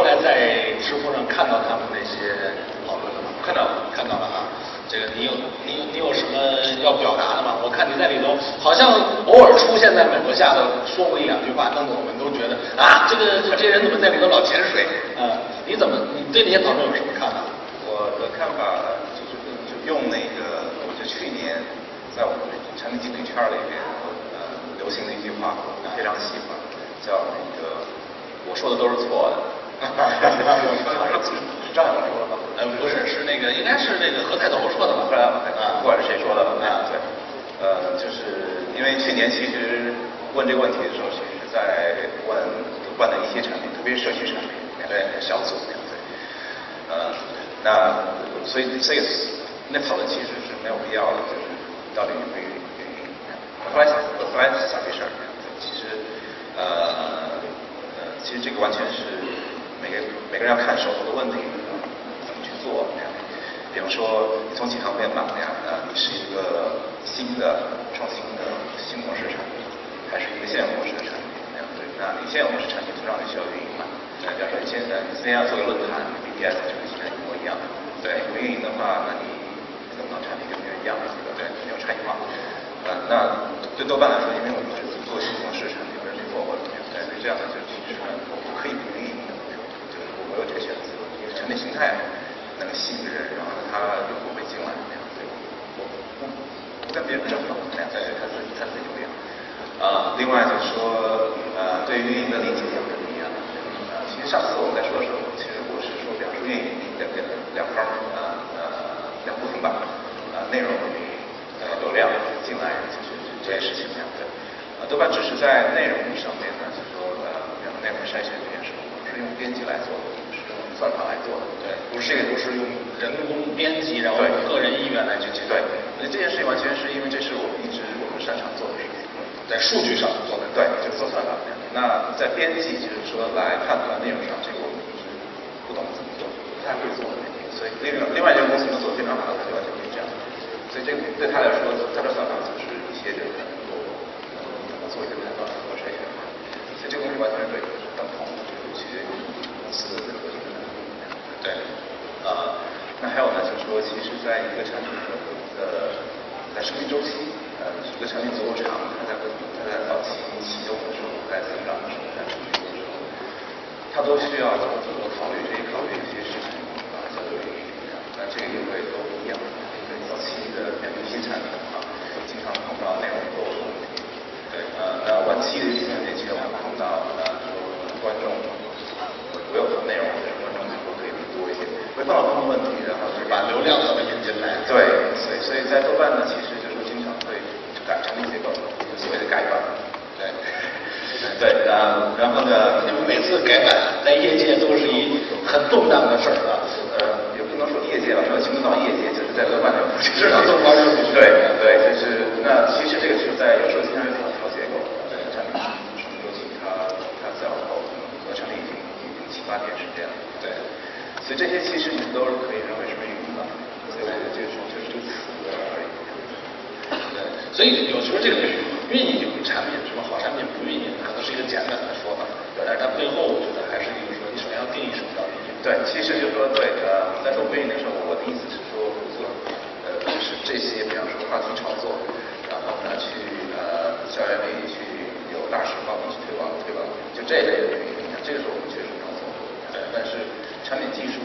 后来在知乎上看到他们那些讨论了吗？看到了，看到了啊。这个你有你有你有什么要表达的吗？我看你在里头好像偶尔出现在美国下头说过一两句话，弄得我们都觉得啊，这个这这人怎么在里头老潜水？啊、你怎么你对那些讨论有什么看法？我的看法就是用那个，我就去年在我们产品经理圈里边呃流行的一句话，非常喜欢，叫那个我说的都是错的。是张勇说的吗？呃，不是，是那个应该是那个何菜头说的吧？不然不管是谁说的啊，对，呃，就是因为去年其实问这个问题的时候，其实在问问的一些产品，特别是社区产品，对小组，对，呃，那所以这个那讨论其实是没有必要的，就是到底有没有原因。我后来想，我后来想这事儿，其实呃呃，其实这个完全要看手头的问题怎么去做那样。比方说，你从几行面板那样，呃，你是一个新的创新的新模式产品，还是一个现有模式的产品那样？对，那你现有模式产品通常你需要运营嘛？那比方说你现在你今天要做个论坛，BBS 就跟现在一模一样。对，不运营的话，那你怎么产品跟别人一样？对不对？没有差异化。呃，那对豆瓣来说，因为我们是做新模式产品，而且做对，所以这样的就其实我可以不运营的，就是我有这个选择，因为产品形态能吸引人，然后。他用户会进来，对，我不不跟别人争了，这样才是他自己他自己流量。啊，另外就是说，呃，对于运营的理解也不一样。呃，其实上次我们在说的时候，其实我是说表述运营两两两方呃呃两部分吧，呃，内容呃流量进来就是这件事情这样的。呃，豆瓣只是在内容上面呢，就是说呃，两个内容筛选这件事，是用编辑来做的。对，不是这个都是用人工编辑，然后个人意愿来去解对，那这件事情完全是因为这是我们一直我们擅长做的事情，在数据上做的，对，就做算法。那在编辑就是说来判断内容上，这个我们一直不懂怎么做，不太会做。所以另外另外一家公司能做非常好，的就完全可以这样。所以这个对他来说，他的算法就是一些这个能够能够做一些判断和筛选。所以这个东西完全是对等同的，其实公司的这个核心。对，呃，那还有其实在一个产品的呃在生命周期，呃，一个产品足够长，它在它在早期启动的时候，在增长的时候，在成熟的时候，它都需要怎么怎么考虑这一考虑这些事情啊，相对于那这个也会都不一样。对，早期的面对新产品啊，经常碰到内容多的问题。对，呃，那晚期的一些年轻人碰到呃说观众不有的内容。会碰到不同问题，量怎么引进来？对，所以所以在豆瓣呢，其实就是经常会改成一些构，所谓的改版。对，对，啊，然后呢，因为每次改版在业界都是一很动荡的事儿啊。呃，也不能说业界吧，说形容到业界，就是在豆瓣里，至少豆瓣有对对，就是那其实这个是在有时候经常有两条结构，产品什么周期，它它最后和产品已经已经七八年是这样。对。所以这些其实你们都是可以认为是运营的，所以我觉得这个就是就此而已。对，所以有时候这个运营产品什么好产品不运营，可能是一个简短的说法，但是它背后我觉得还是一个说，你首先要定义什么叫运营。对，其实就是说对，呃，在做运营的时候，我的意思是说，做呃，就是这些，比方说话题炒作，然后呢去呃校园里去有大使帮你去推广推广，就这一类的运营，这个是我们确实能做，呃，但是。产品技术。